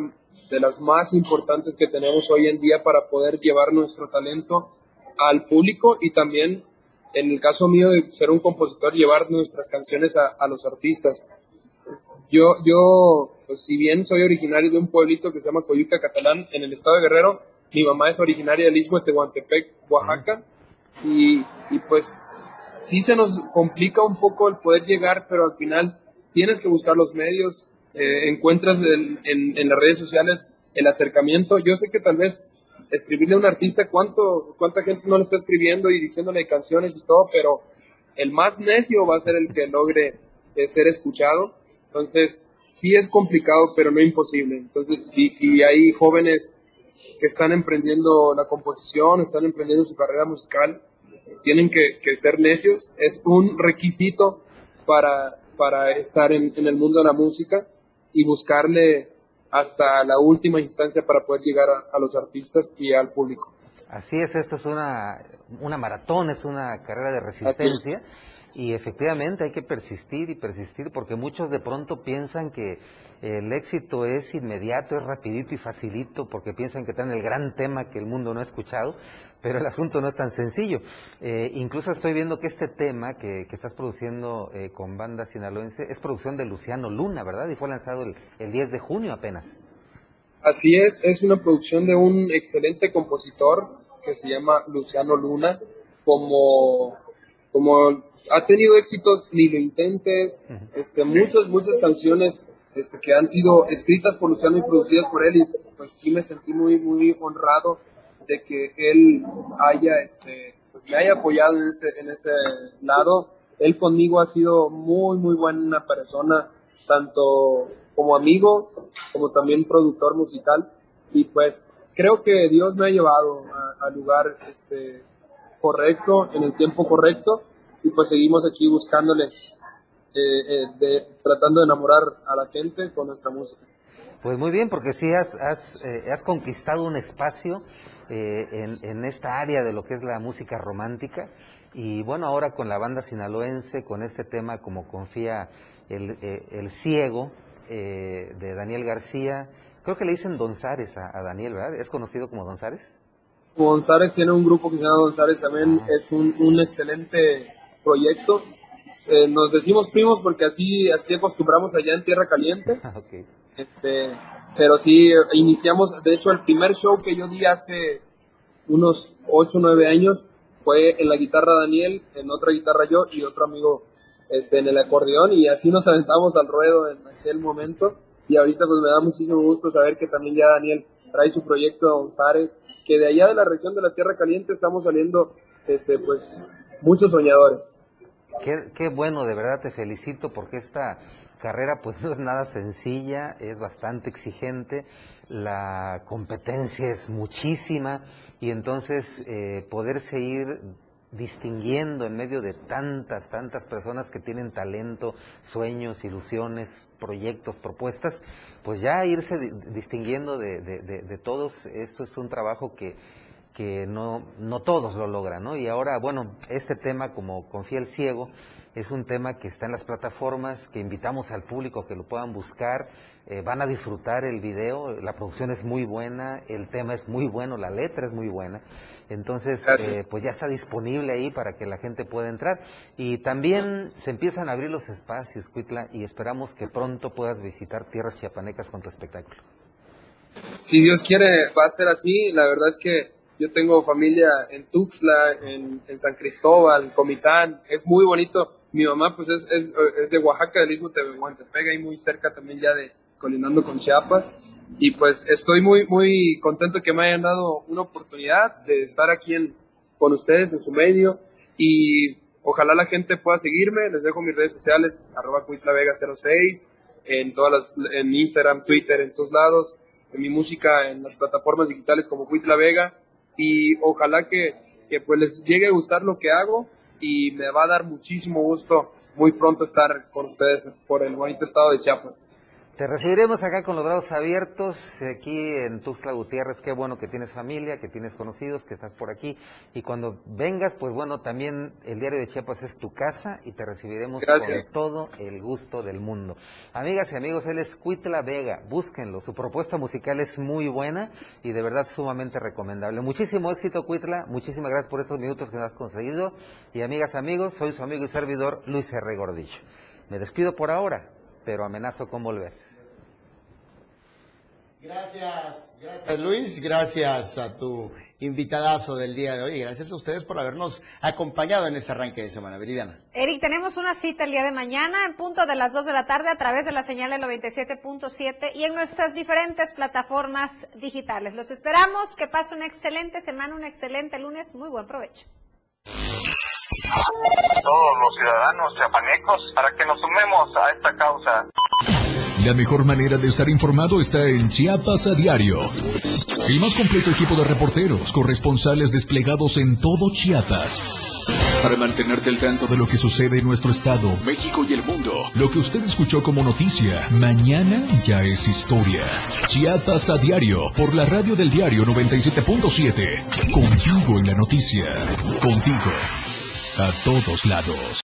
de las más importantes que tenemos hoy en día para poder llevar nuestro talento al público y también, en el caso mío de ser un compositor, llevar nuestras canciones a, los artistas. Yo, yo pues, si bien soy originario de un pueblito que se llama Coyuca Catalán, en el estado de Guerrero, mi mamá es originaria del Istmo de Tehuantepec, Oaxaca, y, y pues sí se nos complica un poco el poder llegar, pero al final tienes que buscar los medios, eh, encuentras en, en, las redes sociales el acercamiento. Yo sé que tal vez escribirle a un artista, ¿cuánto, ¿cuánta gente no le está escribiendo y diciéndole canciones y todo? Pero el más necio va a ser el que logre eh, ser escuchado. Entonces, sí es complicado, pero no imposible. Entonces, si, si hay jóvenes que están emprendiendo la composición, están emprendiendo su carrera musical, tienen que, que ser necios. Es un requisito para, para estar en, en, el mundo de la música y buscarle hasta la última instancia para poder llegar a, los artistas y al público. Así es, esto es una, una maratón, es una carrera de resistencia y efectivamente hay que persistir y persistir porque muchos de pronto piensan que el éxito es inmediato, es rapidito y facilito porque piensan que están el gran tema que el mundo no ha escuchado, pero el asunto no es tan sencillo. Eh, incluso estoy viendo que este tema que, estás produciendo eh, con banda sinaloense es producción de Luciano Luna, ¿verdad? Y fue lanzado el, el 10 de junio apenas. Así es, es una producción de un excelente compositor que se llama Luciano Luna, como, como ha tenido éxitos, ni lo intentes, este, muchas, muchas canciones este, que han sido escritas por Luciano y producidas por él, y pues sí me sentí muy, muy honrado de que él haya, este, pues me haya apoyado en ese, en ese lado. Él conmigo ha sido muy, muy buena persona, tanto como amigo, como también productor musical. Y pues creo que Dios me ha llevado al lugar este, correcto, en el tiempo correcto. Y pues seguimos aquí buscándole eh, de, tratando de enamorar a la gente con nuestra música. Pues muy bien, porque sí has, has, has conquistado un espacio en, en esta área de lo que es la música romántica. Y bueno, ahora con la banda sinaloense, con este tema como confía el, ciego de Daniel García, creo que le dicen Donzares a, a Daniel, ¿verdad? ¿Es conocido como Donzares? González tiene un grupo que se llama González también, es un, un, excelente proyecto. Eh, nos decimos primos porque así, así acostumbramos allá en Tierra Caliente. okay. este, pero sí, iniciamos, de hecho el primer show que yo di hace unos 8 o 9 años fue en la guitarra Daniel, en otra guitarra yo y otro amigo este, en el acordeón y así nos aventamos al ruedo en aquel momento y ahorita pues me da muchísimo gusto saber que también ya Daniel trae su proyecto a Onzares, que de allá de la región de la Tierra Caliente estamos saliendo este pues muchos soñadores. Qué, bueno, de verdad te felicito porque esta carrera pues no es nada sencilla, es bastante exigente, la competencia es muchísima y entonces eh, poder seguir distinguiendo en medio de tantas, tantas personas que tienen talento, sueños, ilusiones, proyectos, propuestas, pues ya irse distinguiendo de, de, todos, esto es un trabajo que, que no, no todos lo logran, ¿no? Y ahora, bueno, este tema como Confía el Ciego, es un tema que está en las plataformas, que invitamos al público que lo puedan buscar, eh, van a disfrutar el video, la producción es muy buena, el tema es muy bueno, la letra es muy buena. Entonces, eh, pues ya está disponible ahí para que la gente pueda entrar. Y también se empiezan a abrir los espacios, Cuitla, y esperamos que pronto puedas visitar tierras chiapanecas con tu espectáculo. Si Dios quiere, va a ser así. La verdad es que yo tengo familia en Tuxtla, en, San Cristóbal, Comitán. Es muy bonito. Mi mamá, pues, es, es, es de Oaxaca, del Istmo Tehuantepec, ahí muy cerca también ya de colindando con Chiapas. Y pues estoy muy, muy contento que me hayan dado una oportunidad de estar aquí en, con ustedes en su medio. Y ojalá la gente pueda seguirme, les dejo mis redes sociales, arroba cuitlavega06, en todas las, en Instagram, Twitter, en todos lados, en mi música en las plataformas digitales como Vega y ojalá que, que pues les llegue a gustar lo que hago y me va a dar muchísimo gusto muy pronto estar con ustedes por el bonito estado de Chiapas. Te recibiremos acá con los brazos abiertos, aquí en Tuxtla Gutiérrez. Qué bueno que tienes familia, que tienes conocidos, que estás por aquí. Y cuando vengas, pues bueno, también el Diario de Chiapas es tu casa y te recibiremos con todo el gusto del mundo. Amigas y amigos, él es Cuitla Vega. Búsquenlo. Su propuesta musical es muy buena y de verdad sumamente recomendable. Muchísimo éxito, Cuitla. Muchísimas gracias por estos minutos que nos has conseguido. Y amigas, amigos, soy su amigo y servidor Luis R. Gordillo. Me despido por ahora, pero amenazo con volver. Gracias, gracias Luis, gracias a tu invitadazo del día de hoy y gracias a ustedes por habernos acompañado en este arranque de semana. Viridiana. Eric, tenemos una cita el día de mañana en punto de las 2 de la tarde a través de la señal del 97.7 y en nuestras diferentes plataformas digitales. Los esperamos, que pase una excelente semana, un excelente lunes, muy buen provecho. Todos los ciudadanos chapanecos para que nos sumemos a esta causa. La mejor manera de estar informado está en Chiapas a diario. El más completo equipo de reporteros, corresponsales desplegados en todo Chiapas. Para mantenerte al tanto de lo que sucede en nuestro estado, México y el mundo. Lo que usted escuchó como noticia, mañana ya es historia. Chiapas a diario, por la radio del diario 97.7. Contigo en la noticia. Contigo. A todos lados.